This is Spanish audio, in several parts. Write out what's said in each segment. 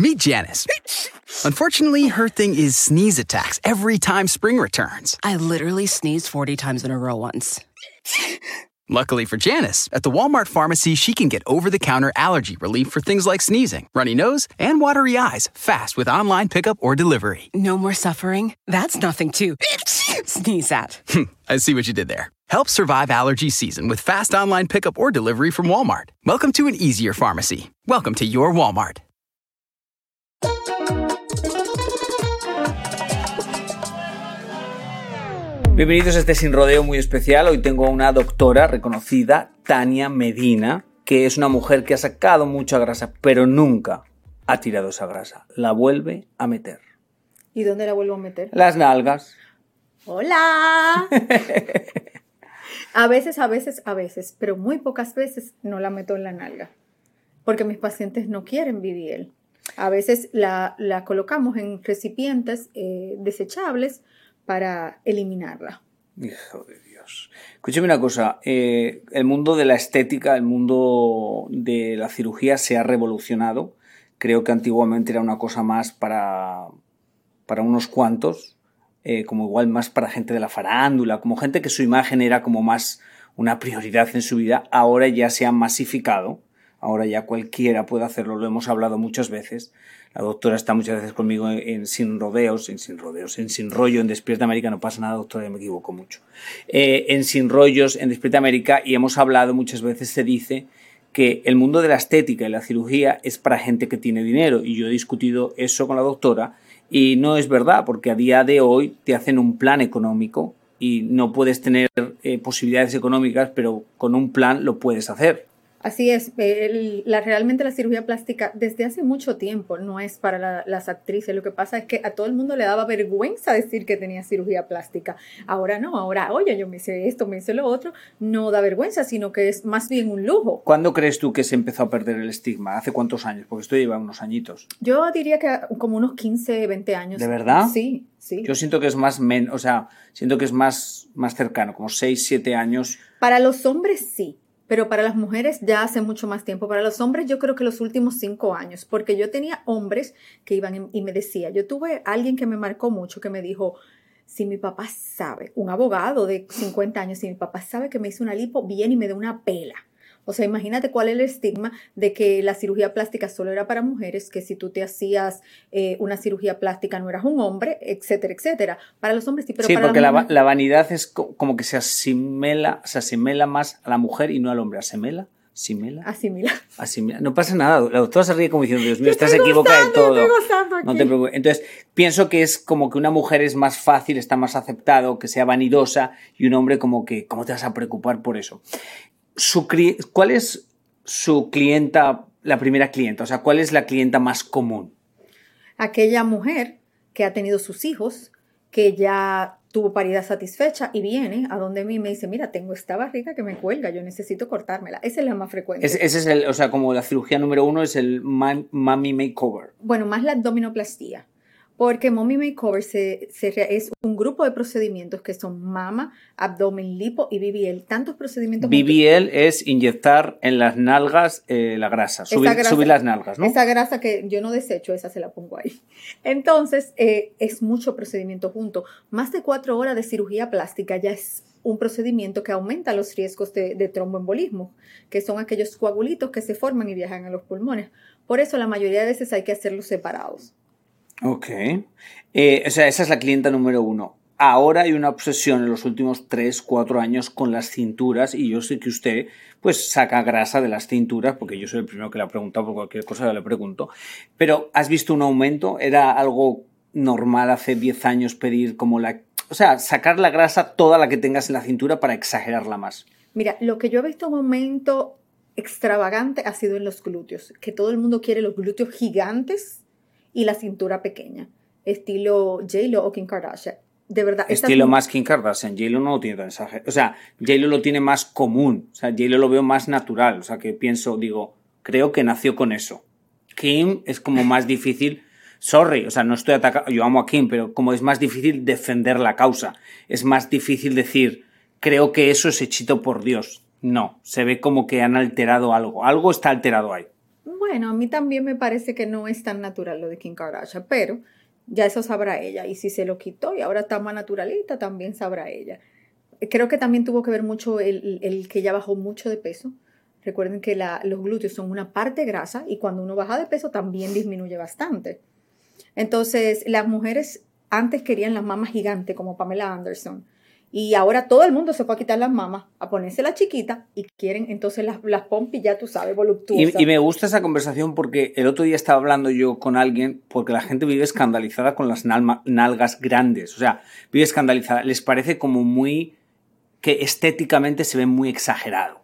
Meet Janice. Unfortunately, her thing is sneeze attacks every time spring returns. I literally sneezed 40 times in a row once. Luckily for Janice, at the Walmart pharmacy, she can get over the counter allergy relief for things like sneezing, runny nose, and watery eyes fast with online pickup or delivery. No more suffering? That's nothing to sneeze at. I see what you did there. Help survive allergy season with fast online pickup or delivery from Walmart. Welcome to an easier pharmacy. Welcome to your Walmart. Bienvenidos a este Sin Rodeo muy especial. Hoy tengo una doctora reconocida, Tania Medina, que es una mujer que ha sacado mucha grasa, pero nunca ha tirado esa grasa. La vuelve a meter. ¿Y dónde la vuelvo a meter? Las nalgas. ¡Hola! a veces, a veces, a veces, pero muy pocas veces no la meto en la nalga, porque mis pacientes no quieren BBL. A veces la, la colocamos en recipientes eh, desechables para eliminarla. Hijo de Dios. Escúcheme una cosa, eh, el mundo de la estética, el mundo de la cirugía se ha revolucionado. Creo que antiguamente era una cosa más para, para unos cuantos, eh, como igual más para gente de la farándula, como gente que su imagen era como más una prioridad en su vida. Ahora ya se ha masificado, ahora ya cualquiera puede hacerlo, lo hemos hablado muchas veces. La doctora está muchas veces conmigo en, Sin Rodeos, en Sin Rodeos, en Sin Rollo, en Despierta América, no pasa nada, doctora, me equivoco mucho. Eh, en Sin Rollos, en Despierta América, y hemos hablado muchas veces, se dice que el mundo de la estética y la cirugía es para gente que tiene dinero, y yo he discutido eso con la doctora, y no es verdad, porque a día de hoy te hacen un plan económico y no puedes tener eh, posibilidades económicas, pero con un plan lo puedes hacer. Así es, el, la, realmente la cirugía plástica desde hace mucho tiempo no es para la, las actrices. Lo que pasa es que a todo el mundo le daba vergüenza decir que tenía cirugía plástica. Ahora no, ahora, oye, yo me hice esto, me hice lo otro. No da vergüenza, sino que es más bien un lujo. ¿Cuándo crees tú que se empezó a perder el estigma? ¿Hace cuántos años? Porque esto lleva unos añitos. Yo diría que como unos 15, 20 años. ¿De verdad? Sí, sí. Yo siento que es más, men o sea, siento que es más, más cercano, como 6, 7 años. Para los hombres sí pero para las mujeres ya hace mucho más tiempo. Para los hombres yo creo que los últimos cinco años, porque yo tenía hombres que iban y me decía, yo tuve alguien que me marcó mucho, que me dijo, si mi papá sabe, un abogado de 50 años, si mi papá sabe que me hizo una lipo, viene y me da una pela. O sea, imagínate cuál es el estigma de que la cirugía plástica solo era para mujeres, que si tú te hacías eh, una cirugía plástica no eras un hombre, etcétera, etcétera. Para los hombres sí, pero sí, para porque la, la, la, vanidad es como que se asimela, se asimela más a la mujer y no al hombre. ¿Asimela? ¿Asimela? Asimila. Asimila. No pasa nada. La doctora se ríe como diciendo, Dios mío, estás equivocada de todo. No te preocupes. Entonces, pienso que es como que una mujer es más fácil, está más aceptado, que sea vanidosa, y un hombre como que, ¿cómo te vas a preocupar por eso? Su, ¿cuál es su clienta, la primera clienta? O sea, ¿cuál es la clienta más común? Aquella mujer que ha tenido sus hijos, que ya tuvo paridad satisfecha y viene a donde mí me dice, mira, tengo esta barriga que me cuelga, yo necesito cortármela. Esa es la más frecuente. Ese, ese es el, o sea, como la cirugía número uno es el mami makeover. Bueno, más la abdominoplastía. Porque Mommy Makeover se, se, es un grupo de procedimientos que son mama, abdomen, lipo y BBL. Tantos procedimientos. BBL es inyectar en las nalgas eh, la grasa subir, grasa, subir, las nalgas, ¿no? Esa grasa que yo no desecho, esa se la pongo ahí. Entonces, eh, es mucho procedimiento junto. Más de cuatro horas de cirugía plástica ya es un procedimiento que aumenta los riesgos de, de tromboembolismo, que son aquellos coagulitos que se forman y viajan a los pulmones. Por eso la mayoría de veces hay que hacerlos separados. Ok. Eh, o sea, esa es la clienta número uno. Ahora hay una obsesión en los últimos 3, 4 años con las cinturas y yo sé que usted pues saca grasa de las cinturas porque yo soy el primero que le ha preguntado por cualquier cosa le pregunto. Pero ¿has visto un aumento? ¿Era algo normal hace 10 años pedir como la... O sea, sacar la grasa toda la que tengas en la cintura para exagerarla más? Mira, lo que yo he visto un aumento extravagante ha sido en los glúteos, que todo el mundo quiere los glúteos gigantes y la cintura pequeña, estilo J-Lo o Kim Kardashian. De verdad. Estilo más Kim Kardashian. J-Lo no lo tiene tan exagerado. O sea, J-Lo lo tiene más común. O sea, J-Lo lo veo más natural. O sea, que pienso, digo, creo que nació con eso. Kim es como más difícil. Sorry, o sea, no estoy atacando. Yo amo a Kim, pero como es más difícil defender la causa. Es más difícil decir, creo que eso es hechito por Dios. No, se ve como que han alterado algo. Algo está alterado ahí. Bueno, a mí también me parece que no es tan natural lo de Kim Kardashian, pero ya eso sabrá ella. Y si se lo quitó y ahora está más naturalita, también sabrá ella. Creo que también tuvo que ver mucho el, que ella bajó mucho de peso. Recuerden que los glúteos son una parte grasa y cuando uno baja de peso también disminuye bastante. Entonces, las mujeres antes querían las mamas gigantes como Pamela Anderson y ahora todo el mundo se fue a quitar las mamas, a ponerse la chiquita y quieren entonces las, las pompis, ya tú sabes, voluptuosas. Y, me gusta esa conversación porque el otro día estaba hablando yo con alguien porque la gente vive escandalizada con las nalgas grandes. O sea, vive escandalizada. Les parece como muy. que estéticamente se ve muy exagerado.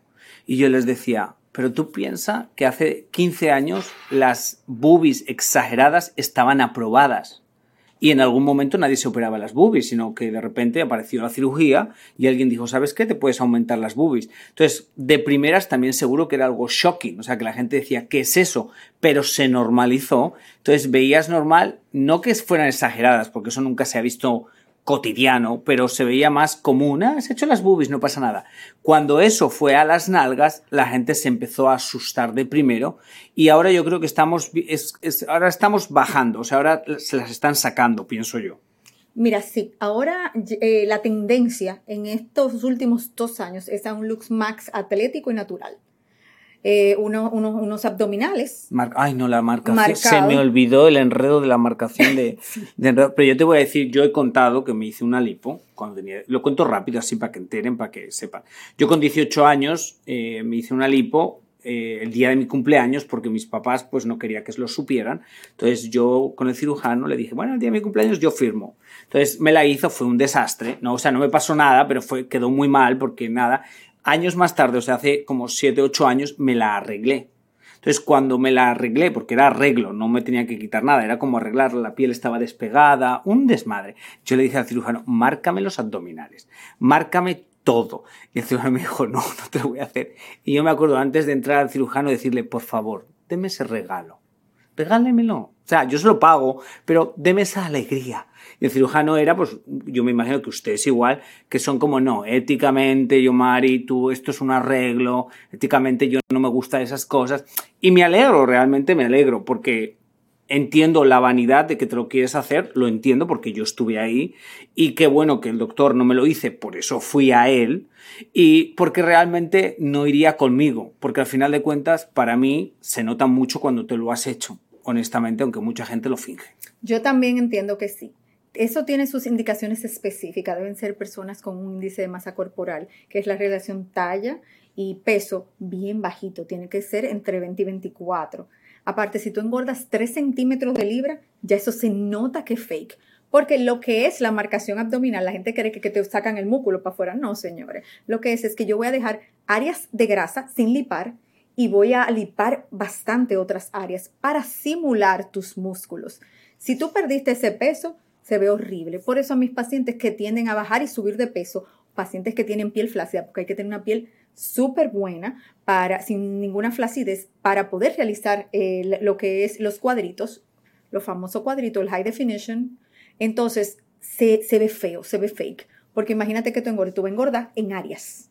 Y yo les decía, pero tú piensas que hace 15 años las boobies exageradas estaban aprobadas y en algún momento nadie se operaba las boobies, sino que de repente apareció la cirugía y alguien dijo, ¿sabes qué? Te puedes aumentar las boobies. Entonces, de primeras también seguro que era algo shocking, o sea, que la gente decía, ¿qué es eso? Pero se normalizó. Entonces, veías normal, no que fueran exageradas, porque eso nunca se ha visto cotidiano, pero se veía más común. Ah, has hecho las boobies, no pasa nada. Cuando eso fue a las nalgas, la gente se empezó a asustar de primero y ahora yo creo que estamos, ahora estamos bajando, o sea, ahora se las están sacando, pienso yo. Mira, sí, ahora eh, la tendencia en estos últimos dos años es a un look max atlético y natural. Eh, unos abdominales. Ay, no, la marcación. Se me olvidó el enredo de la marcación de, Pero yo te voy a decir, yo he contado que me hice una lipo. Cuando tenía, lo cuento rápido así para que enteren, para que sepan. Yo con 18 años eh, me hice una lipo eh, el día de mi cumpleaños porque mis papás pues no quería que lo supieran. Entonces yo con el cirujano le dije, bueno, el día de mi cumpleaños yo firmo. Entonces me la hizo, fue un desastre, no, o sea, no me pasó nada, pero fue, quedó muy mal porque nada, años más tarde, o sea, hace como 7, 8 años, me la arreglé. Entonces, cuando me la arreglé, porque era arreglo, no me tenía que quitar nada, era como arreglarla, la piel estaba despegada, un desmadre. Yo le dije al cirujano, márcame los abdominales, márcame todo. Y el cirujano me dijo, no, no te lo voy a hacer. Y yo me acuerdo antes de entrar al cirujano decirle, por favor, deme ese regalo. Regálemelo. O sea, yo se lo pago, pero deme esa alegría. Y el cirujano era, pues yo me imagino que ustedes igual, que son como, no, éticamente, yo Mari, tú, esto es un arreglo, éticamente yo no me gusta esas cosas. Y me alegro, realmente me alegro, porque entiendo la vanidad de que te lo quieres hacer, lo entiendo porque yo estuve ahí y qué bueno que el doctor no me lo hice, por eso fui a él y porque realmente no iría conmigo, porque al final de cuentas para mí se nota mucho cuando te lo has hecho, honestamente, aunque mucha gente lo finge. Yo también entiendo que sí eso tiene sus indicaciones específicas. Deben ser personas con un índice de masa corporal, que es la relación talla y peso bien bajito. Tiene que ser entre 20 y 24. Aparte, si tú engordas 3 centímetros de libra, ya eso se nota que es fake. Porque lo que es la marcación abdominal, la gente cree que, que te sacan el músculo para afuera. No, señores. Lo que es es que yo voy a dejar áreas de grasa sin lipar y voy a lipar bastante otras áreas para simular tus músculos. Si tú perdiste ese peso, se ve horrible. Por eso mis pacientes que tienden a bajar y subir de peso, pacientes que tienen piel flácida, porque hay que tener una piel súper buena para, sin ninguna flacidez, para poder realizar lo que es los cuadritos, los famosos cuadritos, el high definition. Entonces, se, se ve feo, se ve fake. Porque imagínate que tú engordas, tú engordas en áreas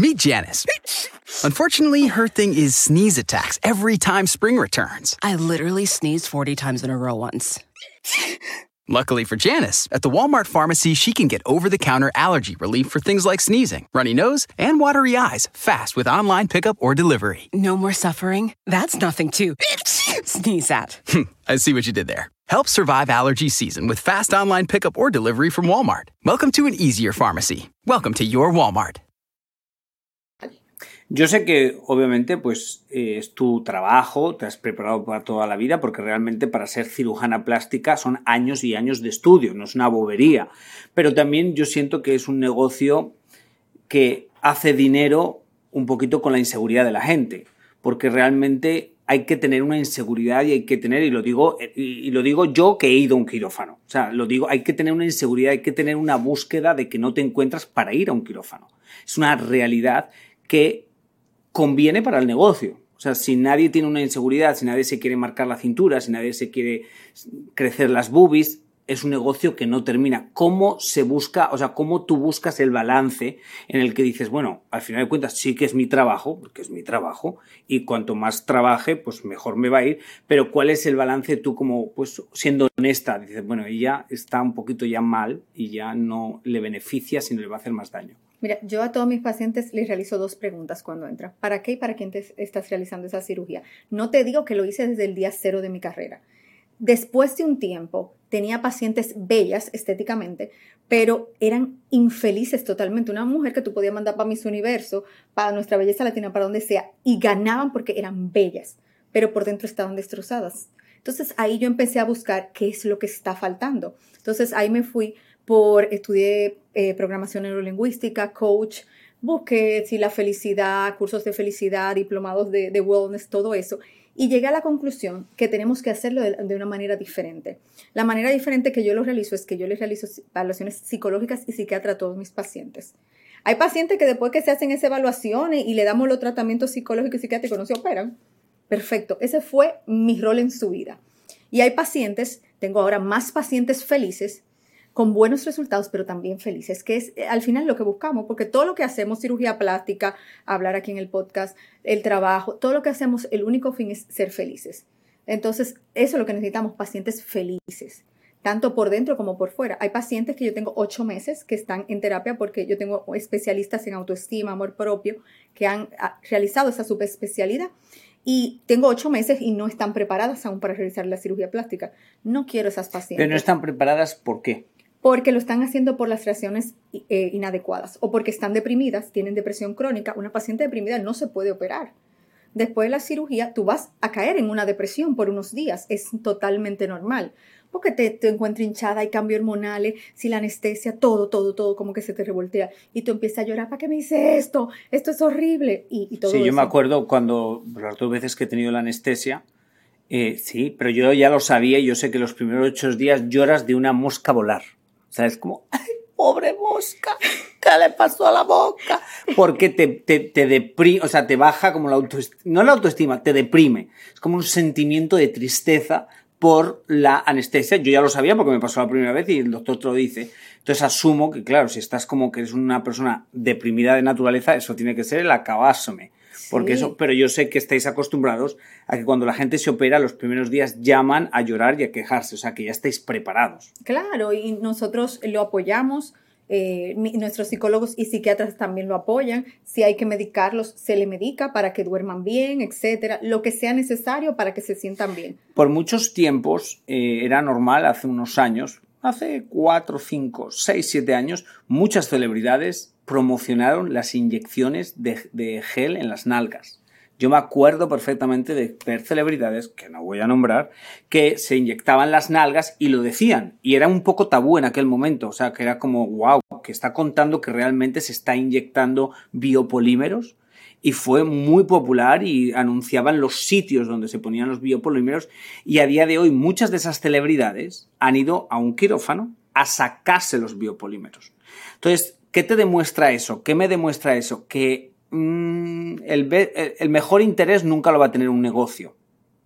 Meet Janice. Unfortunately, her thing is sneeze attacks every time spring returns. I literally sneezed 40 times in a row once. Luckily for Janice, at the Walmart pharmacy, she can get over the counter allergy relief for things like sneezing, runny nose, and watery eyes fast with online pickup or delivery. No more suffering? That's nothing to sneeze at. Hmm, I see what you did there. Help survive allergy season with fast online pickup or delivery from Walmart. Welcome to an easier pharmacy. Welcome to your Walmart. Yo sé que obviamente pues eh, es tu trabajo, te has preparado para toda la vida porque realmente para ser cirujana plástica son años y años de estudio, no es una bobería. Pero también yo siento que es un negocio que hace dinero un poquito con la inseguridad de la gente, porque realmente hay que tener una inseguridad y hay que tener, y lo digo, y lo digo yo que he ido a un quirófano. O sea, lo digo, hay que tener una inseguridad, hay que tener una búsqueda de que no te encuentras para ir a un quirófano. Es una realidad que conviene para el negocio. O sea, si nadie tiene una inseguridad, si nadie se quiere marcar la cintura, si nadie se quiere crecer las boobies, es un negocio que no termina. ¿Cómo se busca, o sea, cómo tú buscas el balance en el que dices, bueno, al final de cuentas sí que es mi trabajo, porque es mi trabajo, y cuanto más trabaje, pues mejor me va a ir, pero ¿cuál es el balance tú como, pues siendo honesta? Dices, bueno, ella está un poquito ya mal y ya no le beneficia, sino le va a hacer más daño. Mira, yo a todos mis pacientes les realizo dos preguntas cuando entran. ¿Para qué y para quién te estás realizando esa cirugía? No te digo que lo hice desde el día cero de mi carrera. Después de un tiempo, tenía pacientes bellas estéticamente, pero eran infelices totalmente. Una mujer que tú podías mandar para Miss Universo, para nuestra belleza latina, para donde sea, y ganaban porque eran bellas, pero por dentro estaban destrozadas. Entonces ahí yo empecé a buscar qué es lo que está faltando. Entonces ahí me fui por, estudié eh, programación neurolingüística, coach, busqué si la felicidad, cursos de felicidad, diplomados de, de, wellness, todo eso. Y llegué a la conclusión que tenemos que hacerlo de, de, una manera diferente. La manera diferente que yo lo realizo es que yo les realizo evaluaciones psicológicas y psiquiatra a todos mis pacientes. Hay pacientes que después que se hacen esas evaluaciones y le damos los tratamientos psicológicos y psiquiátricos no se operan. Perfecto, ese fue mi rol en su vida. Y hay pacientes, tengo ahora más pacientes felices con buenos resultados, pero también felices, que es eh, al final lo que buscamos, porque todo lo que hacemos, cirugía plástica, hablar aquí en el podcast, el trabajo, todo lo que hacemos, el único fin es ser felices. Entonces, eso es lo que necesitamos, pacientes felices, tanto por dentro como por fuera. Hay pacientes que yo tengo ocho meses que están en terapia porque yo tengo especialistas en autoestima, amor propio, que han ah, realizado esa subespecialidad y tengo ocho meses y no están preparadas aún para realizar la cirugía plástica. No quiero esas pacientes. Pero no están preparadas, ¿por qué? Porque lo están haciendo por las reacciones eh, inadecuadas o porque están deprimidas, tienen depresión crónica. Una paciente deprimida no se puede operar. Después de la cirugía, tú vas a caer en una depresión por unos días. Es totalmente normal. Porque te, te encuentras hinchada, hay cambios hormonales, si la anestesia, todo, todo, todo como que se te revoltea. Y tú empiezas a llorar, ¿para qué me hice esto? Esto es horrible. Y, y todo sí, eso. yo me acuerdo cuando las dos veces que he tenido la anestesia, eh, sí, pero yo ya lo sabía y yo sé que los primeros ocho días lloras de una mosca volar. O sea, es como, ay, pobre mosca, ¿qué le pasó a la boca? Porque te, te, te deprime, o sea, te baja como la autoestima, no la autoestima, te deprime. Es como un sentimiento de tristeza por la anestesia. Yo ya lo sabía porque me pasó la primera vez y el doctor te lo dice. Entonces asumo que, claro, si estás como que eres una persona deprimida de naturaleza, eso tiene que ser el acabásome. Porque Sí. eso, pero yo sé que estáis acostumbrados a que cuando la gente se opera, los primeros días llaman a llorar y a quejarse, o sea que ya estáis preparados. Claro, y nosotros lo apoyamos. eh, nuestros psicólogos y psiquiatras también lo apoyan. Si hay que medicarlos, se le medica para que duerman bien, etcétera. Lo que sea necesario para que se sientan bien. Por muchos tiempos eh, era normal, hace unos años, hace cuatro, cinco, seis, siete años, muchas celebridades promocionaron las inyecciones de, de gel en las nalgas. Yo me acuerdo perfectamente de ver celebridades, que no voy a nombrar, que se inyectaban las nalgas y lo decían. Y era un poco tabú en aquel momento. O sea, que era como, wow, que está contando que realmente se está inyectando biopolímeros. Y fue muy popular y anunciaban los sitios donde se ponían los biopolímeros. Y a día de hoy muchas de esas celebridades han ido a un quirófano a sacarse los biopolímeros. Entonces, ¿qué te demuestra eso? ¿Qué me demuestra eso? Que mm, el, el mejor interés nunca lo va a tener un negocio.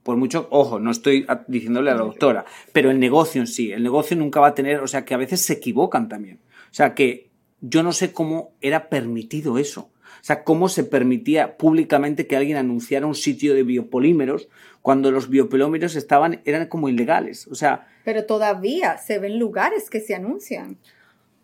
Por mucho, ojo, no estoy diciéndole a la doctora, pero el negocio en sí, el negocio nunca va a tener, o sea, que a veces se equivocan también. O sea, que yo no sé cómo era permitido eso. Sea, cómo se permitía públicamente que alguien anunciara un sitio de biopolímeros cuando los biopolímeros estaban, eran como ilegales. O sea. Pero todavía se ven lugares que se anuncian.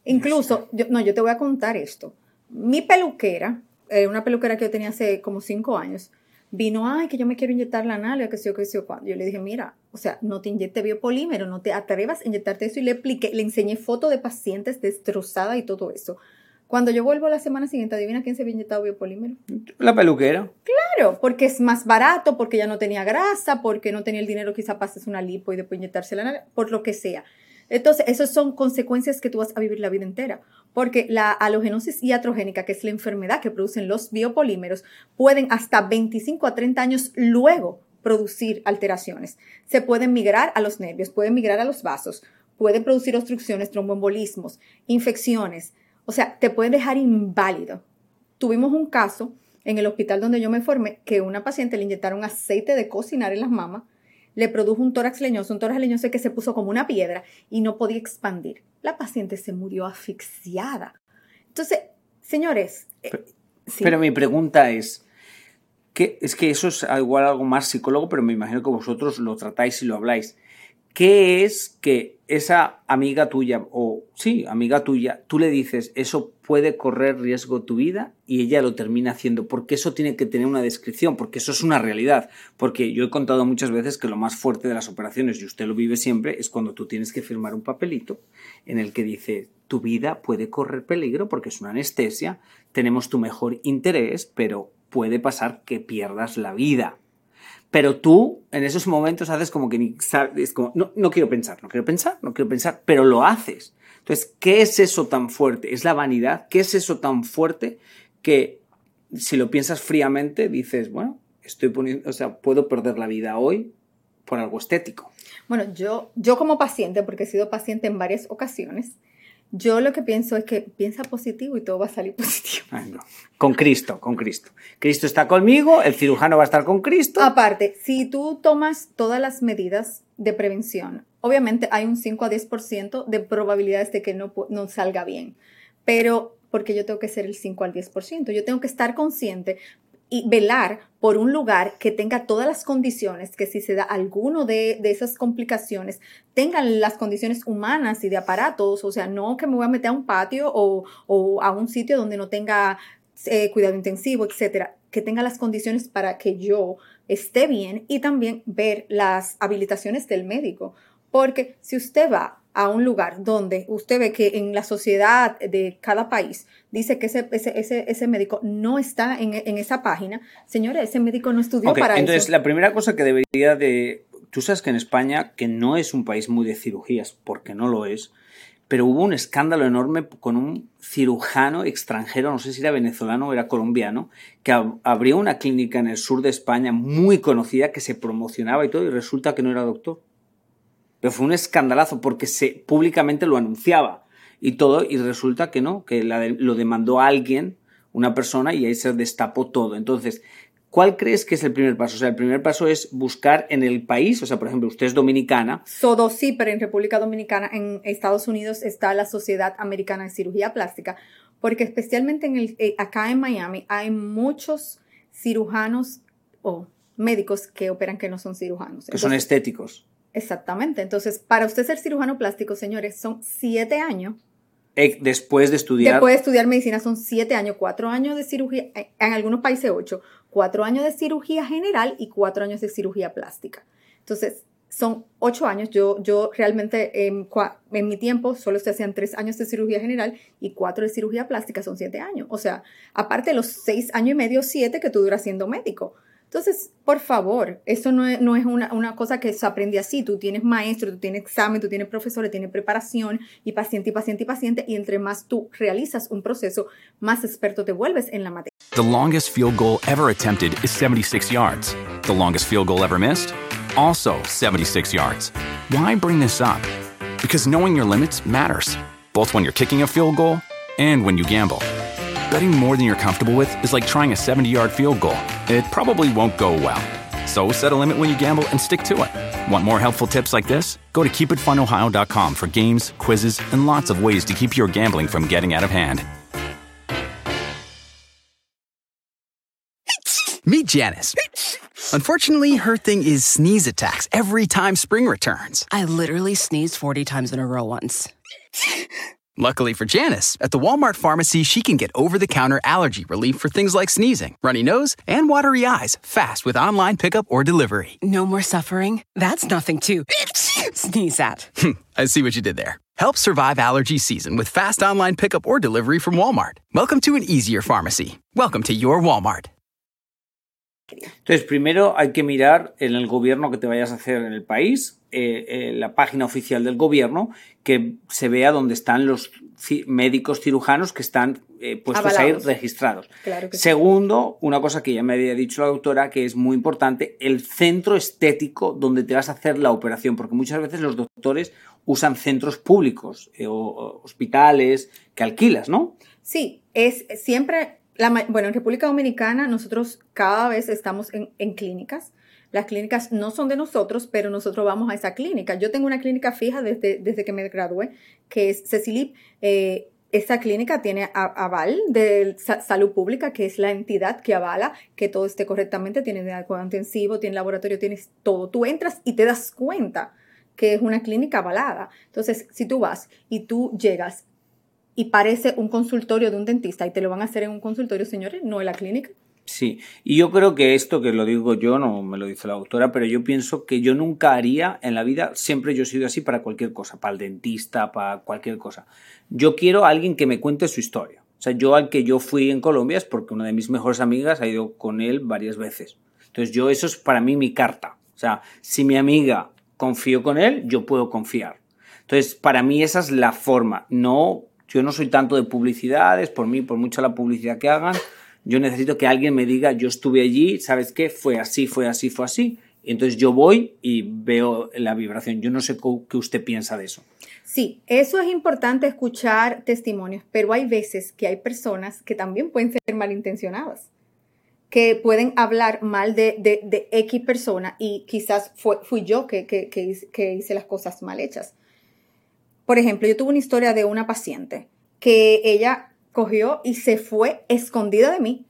Incluso, yo, no, yo te voy a contar esto. Mi peluquera, eh, una peluquera que yo tenía hace como cinco años, vino, ay, que yo me quiero inyectar la nalga, que sé yo, que sé yo cuando. Yo le dije, mira, o sea, no te inyecte biopolímero, no te atrevas a inyectarte eso. Y le expliqué, le enseñé fotos de pacientes destrozadas y todo eso. Cuando yo vuelvo la semana siguiente, adivina quién se había inyectado biopolímero. La peluquera. Claro, porque es más barato, porque ya no tenía grasa, porque no tenía el dinero quizá hacerse una lipo y después inyectarse la por lo que sea. Entonces, esas son consecuencias que tú vas a vivir la vida entera, porque la halogenosis iatrogénica, que es la enfermedad que producen los biopolímeros, pueden hasta 25 a 30 años luego producir alteraciones. Se pueden migrar a los nervios, pueden migrar a los vasos, pueden producir obstrucciones, tromboembolismos, infecciones. O sea, te pueden dejar inválido. Tuvimos un caso en el hospital donde yo me formé que una paciente le inyectaron aceite de cocinar en las mamas le produjo un tórax leñoso, un tórax leñoso que se puso como una piedra y no podía expandir. La paciente se murió asfixiada. Entonces, señores... Eh, pero, pero mi pregunta es, ¿qué, es que eso es igual algo más psicólogo, pero me imagino que vosotros lo tratáis y lo habláis. ¿Qué es que esa amiga tuya, o sí, amiga tuya, tú le dices, eso puede correr riesgo tu vida y ella lo termina haciendo? Porque eso tiene que tener una descripción, porque eso es una realidad. Porque yo he contado muchas veces que lo más fuerte de las operaciones, y usted lo vive siempre, es cuando tú tienes que firmar un papelito en el que dice, tu vida puede correr peligro porque es una anestesia, tenemos tu mejor interés, pero puede pasar que pierdas la vida. Pero tú en esos momentos haces como que no, no quiero pensar, no quiero pensar, no quiero pensar, pero lo haces. Entonces, ¿qué es eso tan fuerte? ¿Es la vanidad? ¿Qué es eso tan fuerte que si lo piensas fríamente dices, bueno, estoy poniendo, o sea, puedo perder la vida hoy por algo estético? Bueno, yo, yo como paciente, porque he sido paciente en varias ocasiones, yo lo que pienso es que piensa positivo y todo va a salir positivo. Con Cristo, con Cristo. Cristo está conmigo, el cirujano va a estar con Cristo. Aparte, si tú tomas todas las medidas de prevención, obviamente hay un 5 a 10% de probabilidades de que no, no salga bien. Pero porque yo tengo que ser el 5 al 10%. Yo tengo que estar consciente y velar por un lugar que tenga todas las condiciones, que si se da alguno de, esas complicaciones, tengan las condiciones humanas y de aparatos, o sea, no que me voy a meter a un patio o, a un sitio donde no tenga eh, cuidado intensivo, etcétera, que tenga las condiciones para que yo esté bien y también ver las habilitaciones del médico. Porque si usted va a un lugar donde usted ve que en la sociedad de cada país dice que ese, ese, ese, médico no está en, esa página, señores, ese médico no estudió para eso. Entonces, la primera cosa que debería de... Tú sabes que en España, que no es un país muy de cirugías, porque no lo es, pero hubo un escándalo enorme con un cirujano extranjero, no sé si era venezolano o era colombiano, que abrió una clínica en el sur de España muy conocida que se promocionaba y todo, y resulta que no era doctor. Pero fue un escandalazo porque se públicamente lo anunciaba y todo, y resulta que no, que lo demandó alguien, una persona, y ahí se destapó todo. Entonces, ¿cuál crees que es el primer paso? O sea, el primer paso es buscar en el país, o sea, por ejemplo, usted es dominicana. Todo sí, pero en República Dominicana, en Estados Unidos está la Sociedad Americana de Cirugía Plástica, porque especialmente en el, eh, acá en Miami hay muchos cirujanos o médicos que operan que no son cirujanos. Que son estéticos. Exactamente. Entonces, para usted ser cirujano plástico, señores, son siete años. Eh, después de estudiar. Después de estudiar medicina son siete años, cuatro años de cirugía, eh, en algunos países ocho, cuatro años de cirugía general y cuatro años de cirugía plástica. Entonces, son ocho años. Yo, yo realmente en, en mi tiempo solo se hacían tres años de cirugía general y cuatro de cirugía plástica son siete años. O sea, aparte de los seis años y medio, siete que tú duras siendo médico. Entonces, por favor, eso no es, no es una, una, cosa que se aprende así. Tú tienes maestro, tú tienes examen, tú tienes profesores, tienes preparación y paciente y paciente y paciente. Y entre más tú realizas un proceso, más experto te vuelves en la materia. The longest field goal ever attempted is 76 yards. The longest field goal ever missed? Also 76 yards. Why bring this up? Because knowing your limits matters, both when you're kicking a field goal and when you gamble. Betting more than you're comfortable with is like trying a 70 yard field goal. It probably won't go well. So set a limit when you gamble and stick to it. Want more helpful tips like this? Go to keepitfunohio.com for games, quizzes, and lots of ways to keep your gambling from getting out of hand. Meet Janice. Unfortunately, her thing is sneeze attacks every time spring returns. I literally sneezed 40 times in a row once. Luckily for Janice, at the Walmart pharmacy, she can get over the counter allergy relief for things like sneezing, runny nose, and watery eyes fast with online pickup or delivery. No more suffering? That's nothing to sneeze at. I see what you did there. Help survive allergy season with fast online pickup or delivery from Walmart. Welcome to an easier pharmacy. Welcome to your Walmart. Entonces, primero hay que mirar en el gobierno que te vayas a hacer en el país, eh, eh, la página oficial del gobierno, que se vea dónde están los ci- médicos cirujanos que están eh, puestos ahí Avalados. registrados. Claro que sí. Segundo, una cosa que ya me había dicho la doctora, que es muy importante, el centro estético donde te vas a hacer la operación, porque muchas veces los doctores usan centros públicos eh, o, hospitales que alquilas, ¿no? Sí, es siempre, la, bueno, en República Dominicana nosotros cada vez estamos en, en clínicas. Las clínicas no son de nosotros, pero nosotros vamos a esa clínica. Yo tengo una clínica fija desde, desde que me gradué, que es Cecilip. Eh, esa clínica tiene aval de sa- salud pública, que es la entidad que avala que todo esté correctamente, tiene de cuidado intensivo, tiene laboratorio, tienes todo. Tú entras y te das cuenta que es una clínica avalada. Entonces, si tú vas y tú llegas y parece un consultorio de un dentista y te lo van a hacer en un consultorio, señores, no en la clínica. Sí, y yo creo que esto, que lo digo yo, no me lo dice la doctora, pero yo pienso que yo nunca haría en la vida, siempre yo he sido así para cualquier cosa, para el dentista, para cualquier cosa. Yo quiero a alguien que me cuente su historia. O sea, yo al que yo fui en Colombia es porque una de mis mejores amigas ha ido con él varias veces. Entonces, yo eso es para mí mi carta. O sea, si mi amiga confío con él, yo puedo confiar. Entonces, para mí esa es la forma. No, yo no soy tanto de publicidades, por mí, por mucha la publicidad que hagan, yo necesito que alguien me diga, yo estuve allí, ¿sabes qué? Fue así, fue así, fue así. Y entonces yo voy y veo la vibración. Yo no sé qué usted piensa de eso. Sí, eso es importante escuchar testimonios, pero hay veces que hay personas que también pueden ser malintencionadas, que pueden hablar mal de, de, de X persona y quizás fui yo que, que, que hice las cosas mal hechas. Por ejemplo, yo tuve una historia de una paciente que ella cogió y se fue escondida de mí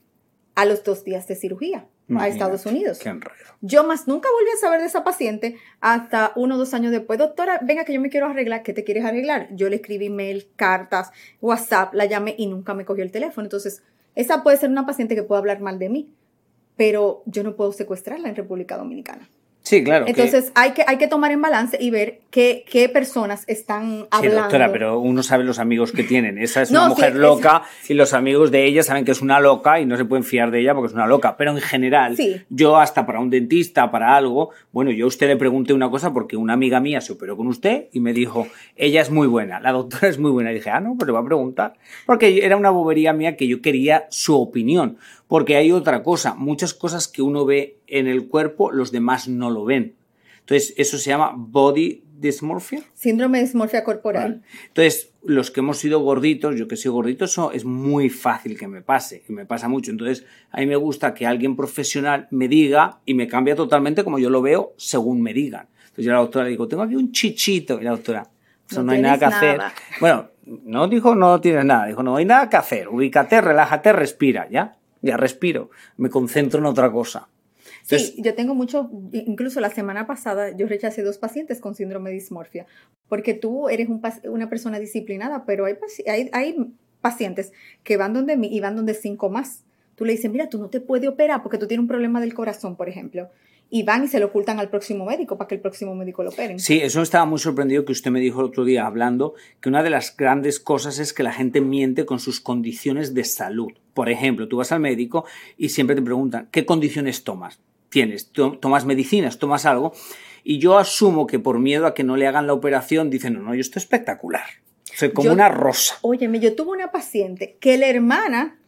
a los dos días de cirugía a Estados Unidos. Qué. Yo más nunca volví a saber de esa paciente hasta uno o dos años después. Doctora, venga que yo me quiero arreglar. ¿Qué te quieres arreglar? Yo le escribí mail, cartas, WhatsApp, la llamé y nunca me cogió el teléfono. Entonces, esa puede ser una paciente que puede hablar mal de mí, pero yo no puedo secuestrarla en República Dominicana. Sí, claro. que- Entonces, hay, que, hay que tomar en balance y ver qué, qué personas están Sí, hablando. doctora, pero uno sabe los amigos que tienen. Esa es No, una sí, mujer es- loca y los amigos de ella saben que es una loca y no se pueden fiar de ella porque es una loca. Pero en general, Sí. yo hasta para un dentista, para algo, bueno, yo a usted le pregunté una cosa porque una amiga mía se operó con usted y me dijo, ella es muy buena, la doctora es muy buena. Y dije, ah, no, pues le voy a preguntar. Porque era una bobería mía que yo quería su opinión. Porque hay otra cosa, muchas cosas que uno ve en el cuerpo, los demás no lo ven. Entonces, eso se llama body dysmorphia. Síndrome de dismorfia corporal. Vale. Entonces, los que hemos sido gorditos, yo que soy gordito, eso es muy fácil que me pase, y me pasa mucho. Entonces, a mí me gusta que alguien profesional me diga y me cambia totalmente como yo lo veo según me digan. Entonces, yo a la doctora le digo, tengo aquí un chichito. Y la doctora, eso No no, hay nada que tienes hacer. nada. Bueno, no dijo no tienes nada, dijo no hay nada que hacer. Ubícate, relájate, respira, ¿ya? Ya respiro. Me concentro en otra cosa. Entonces, Sí, yo tengo mucho, incluso la semana pasada yo rechacé dos pacientes con síndrome de dismorfia, porque tú eres un una persona disciplinada, pero hay, hay, hay pacientes que van donde mí y van donde cinco más. Tú le dices, mira, tú no te puedes operar porque tú tienes un problema del corazón, por ejemplo, y van y se lo ocultan al próximo médico para que el próximo médico lo operen. Sí, eso estaba muy sorprendido que usted me dijo el otro día hablando que una de las grandes cosas es que la gente miente con sus condiciones de salud. Por ejemplo, tú vas al médico y siempre te preguntan, ¿qué condiciones tomas? Tienes, To- tomas medicinas, tomas algo, y yo asumo que por miedo a que no le hagan la operación dicen, no, no, yo estoy espectacular. Soy como Yo- una rosa. Óyeme, yo tuve una paciente que la hermana,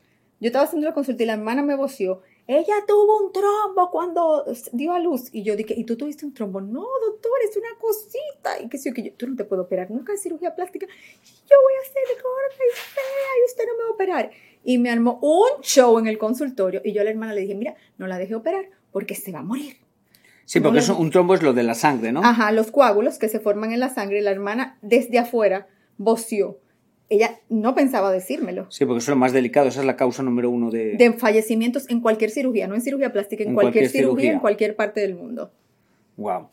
yo estaba haciendo la consulta y la hermana me voció. Ella tuvo un trombo cuando dio a luz. Y yo dije, ¿y tú tuviste un trombo? No, doctor, es una cosita. Y que sí, que yo, tú no te puedo operar nunca de cirugía plástica. Yo voy a ser gorda y fea y usted no me va a operar. Y me armó un show en el consultorio. Y yo a la hermana le dije, mira, no la deje operar porque se va a morir. Sí, porque eso, un trombo es lo de la sangre, ¿no? Ajá, los coágulos que se forman en la sangre, la hermana desde afuera voció. ella no pensaba decírmelo. Sí, porque eso es lo más delicado, esa es la causa número uno de... De fallecimientos en cualquier cirugía, no en cirugía plástica, en, En cualquier, cualquier cirugía, cirugía. en cualquier parte del mundo. Wow.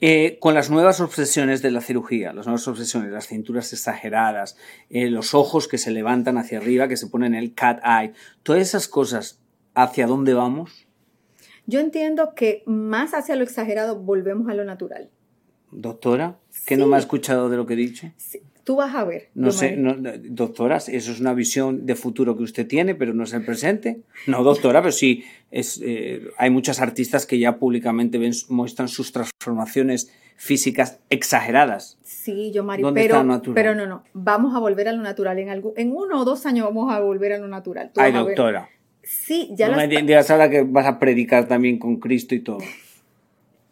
Eh, con las nuevas obsesiones de la cirugía, las nuevas obsesiones, las cinturas exageradas, eh, los ojos que se levantan hacia arriba, que se ponen el cat eye, todas esas cosas, ¿hacia dónde vamos? Yo entiendo que más hacia lo exagerado volvemos a lo natural. Doctora, ¿que no me ha escuchado de lo que he dicho? Sí, Tú vas a ver. No sé, no, doctora, eso es una visión de futuro que usted tiene, pero no es el presente. No, doctora, pero sí, es, eh, hay muchas artistas que ya públicamente ven- muestran sus transformaciones físicas exageradas. Sí, yo, Mari, ¿Dónde pero, pero no, no. Vamos a volver a lo natural. En, algún, en uno o dos años vamos a volver a lo natural. Tú Ay, vas a ver. Sí, ya no las- me digas ahora que vas a predicar también con Cristo y todo.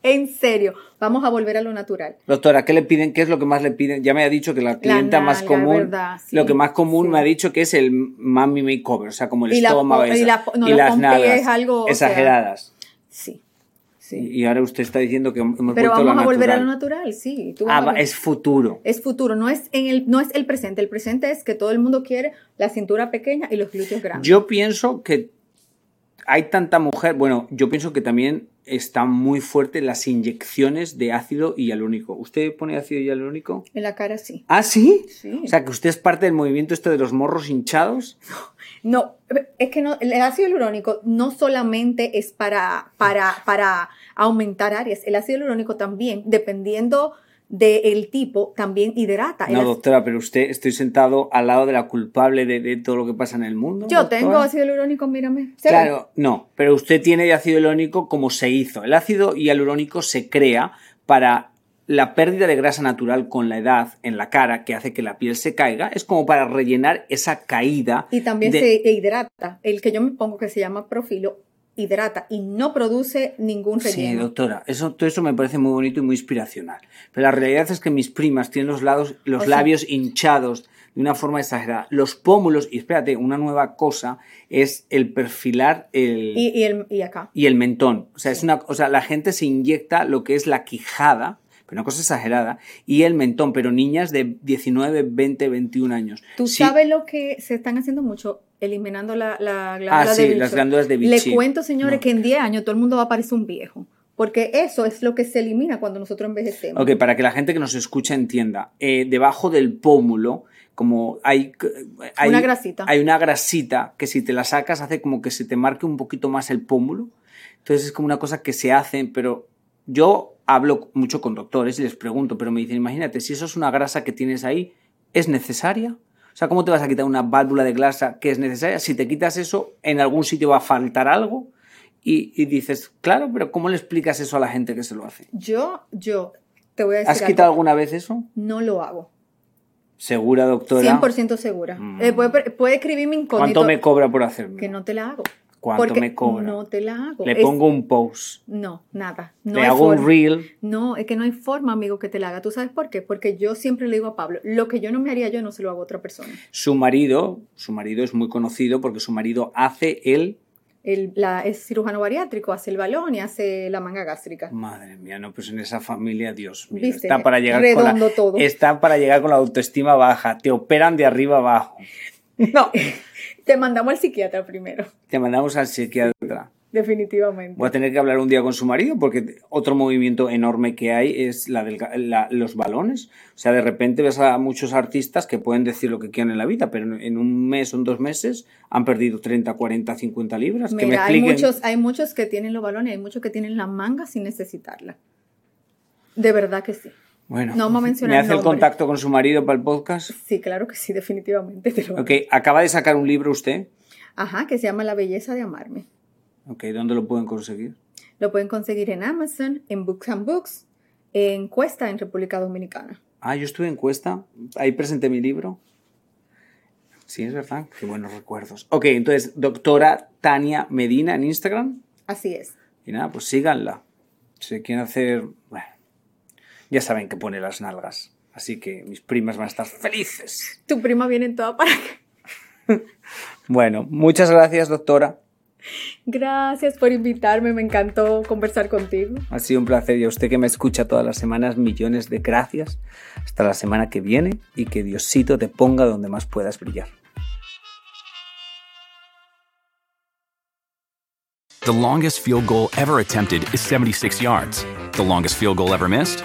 En serio, vamos a volver a lo natural. Doctora, ¿qué le piden? ¿Qué es lo que más le piden? Ya me ha dicho que la clienta más nalga, común, ¿verdad? Sí, lo que más común sí. me ha dicho que es el mami makeover, o sea, como el Y estómago y la no, y la las nalgas es algo, o sea, exageradas. Sí, sí. y ahora usted está diciendo que hemos Pero vamos lo a volver a lo natural, sí. tú Ah, a es futuro. Es futuro, no es, en el, no es el presente. El presente es que todo el mundo quiere la cintura pequeña y los glúteos grandes. Yo pienso que hay tanta mujer, bueno, yo pienso que también están muy fuertes las inyecciones de ácido hialurónico. ¿Usted pone ácido hialurónico? En la cara sí. ¿Ah, sí? Sí. O sea, que usted es parte del movimiento este de los morros hinchados. No, es que no, el ácido hialurónico no solamente es para, para, para aumentar áreas, el ácido hialurónico también, dependiendo del tipo, también hidrata. No, doctora, pero usted estoy sentado al lado de la culpable de, de todo lo que pasa en el mundo. Yo doctora. tengo ácido hialurónico, mírame. Claro, no, pero usted tiene ácido hialurónico como se hizo. El ácido hialurónico se crea para la pérdida de grasa natural con la edad en la cara que hace que la piel se caiga. Es como para rellenar esa caída. Y también de- se hidrata. El que yo me pongo que se llama Profilo hidrata y no produce ningún Sí, relleno. doctora, eso, todo eso me parece muy bonito y muy inspiracional. Pero la realidad es que mis primas tienen los, lados, los O sea- labios hinchados de una forma exagerada. Los pómulos, y espérate, una nueva cosa es el perfilar el, y, y, el, y acá. y el mentón. O sea, es una, o sea, la gente se inyecta lo que es la quijada, pero una cosa exagerada, y el mentón, pero niñas de 19, 20, 21 años. Tú Sí, sabes lo que se están haciendo mucho, eliminando la, la glándula Ah, de sí, las glándulas de Le Vichy. cuento, señores, No. que en 10 años todo el mundo va a parecer un viejo. Porque eso es lo que se elimina cuando nosotros envejecemos. Ok, para que la gente que nos escucha entienda, eh, debajo del pómulo, como hay, hay Una grasita. hay una grasita que si te la sacas hace como que se te marque un poquito más el pómulo. Entonces es como una cosa que se hace, pero yo hablo mucho con doctores y les pregunto, pero me dicen, imagínate, si eso es una grasa que tienes ahí, ¿es necesaria? O sea, ¿cómo te vas a quitar una válvula de grasa que es necesaria? Si te quitas eso, en algún sitio va a faltar algo. Y, y dices, claro, pero ¿cómo le explicas eso a la gente que se lo hace? Yo, yo, te voy a decir ¿Has algo. quitado alguna vez eso? No lo hago. ¿Segura, doctora? 100% segura. Mm. Eh, puede, puede escribirme incógnito. ¿Cuánto me cobra por hacerlo? Que no te la hago. ¿Cuánto Porque me cobra? No te la hago. Le Es- pongo un post. No, nada. No le hago un reel. No, es que no hay forma, amigo, que te la haga. ¿Tú sabes por qué? Porque yo siempre le digo a Pablo, lo que yo no me haría yo no se lo hago a otra persona. Su marido, su marido es muy conocido porque su marido hace el... Él la, es cirujano bariátrico, hace el balón y hace la manga gástrica. Madre mía, no, pues en esa familia, Dios mío, ¿Viste? está para llegar con Redondo la, todo. está para llegar con la autoestima baja. Te operan de arriba abajo. No, te mandamos al psiquiatra primero, Te mandamos al psiquiatra. definitivamente. Voy a tener que hablar un día con su marido porque otro movimiento enorme que hay es la de los balones. O sea, de repente ves a muchos artistas que pueden decir lo que quieran en la vida, pero en un mes o en dos meses han perdido 30, 40, 50 libras. que me Mira, hay muchos, hay muchos que tienen los balones, hay muchos que tienen la manga sin necesitarla. De verdad que sí. Bueno, no vamos a mencionar ¿me hace el nombres. contacto con su marido para el podcast? Sí, claro que sí, definitivamente. te lo- Ok, acaba de sacar un libro usted. Ajá, que se llama La belleza de amarme. Ok, ¿dónde lo pueden conseguir? Lo pueden conseguir en Amazon, en Books and Books, en Cuesta, en República Dominicana. Ah, yo estuve en Cuesta, ahí presenté mi libro. Sí, es verdad, qué buenos recuerdos. Ok, entonces, doctora Tania Medina en Instagram. Así es. Y nada, pues síganla. Si quieren hacer... Bueno, ya saben que pone las nalgas. Así que mis primas van a estar felices. Tu prima viene toda para acá. Bueno, muchas gracias, doctora. Gracias por invitarme, me encantó conversar contigo. Ha sido un placer y a usted que me escucha todas las semanas, millones de gracias. Hasta la semana que viene y que Diosito te ponga donde más puedas brillar. The longest field goal ever attempted is 76 yards. The longest field goal ever missed?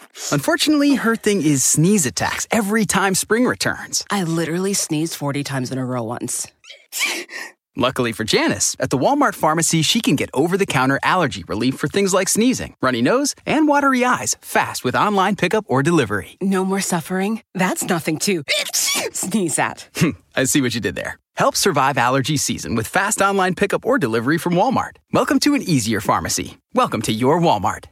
Unfortunately, her thing is sneeze attacks every time spring returns. I literally sneezed 40 times in a row once. Luckily for Janice, at the Walmart pharmacy, she can get over the counter allergy relief for things like sneezing, runny nose, and watery eyes fast with online pickup or delivery. No more suffering? That's nothing to sneeze at. Hmm, I see what you did there. Help survive allergy season with fast online pickup or delivery from Walmart. Welcome to an easier pharmacy. Welcome to your Walmart.